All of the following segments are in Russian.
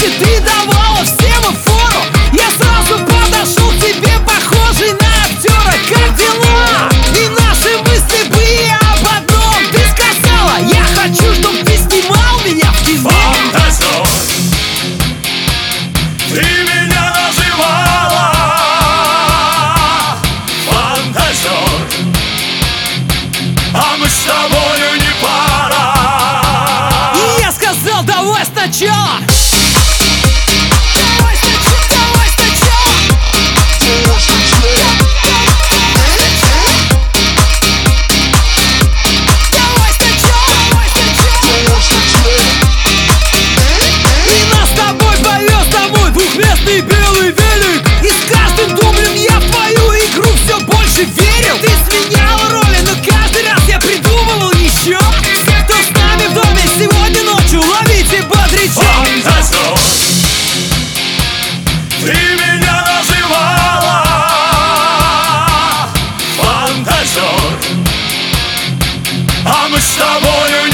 месте ты давала всем фору. Я сразу подошел к тебе, похожий на актера. Как дела? И наши мысли были об одном. Ты сказала, я хочу, чтобы ты снимал меня в кино Фантазер, ты меня называла Фантазер, а мы с тобою не пара. Я сказал, давай сначала Ты меня называла Фантазер. А мы с тобою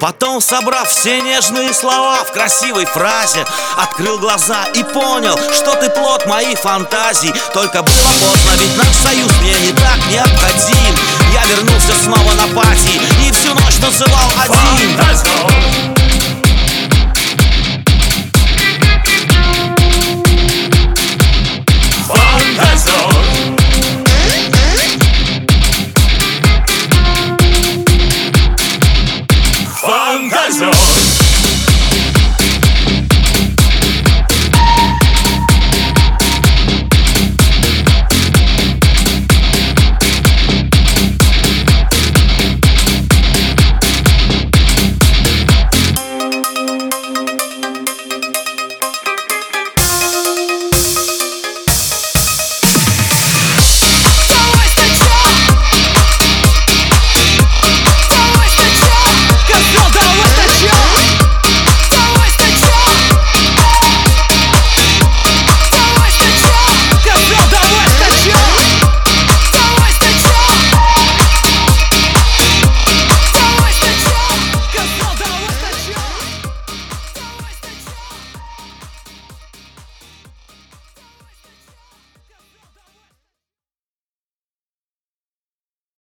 Потом, собрав все нежные слова в красивой фразе Открыл глаза и понял, что ты плод моих фантазий. Только было поздно, ведь наш союз мне не так необходим. Я вернулся снова на пати и всю ночь называл один. Фантазер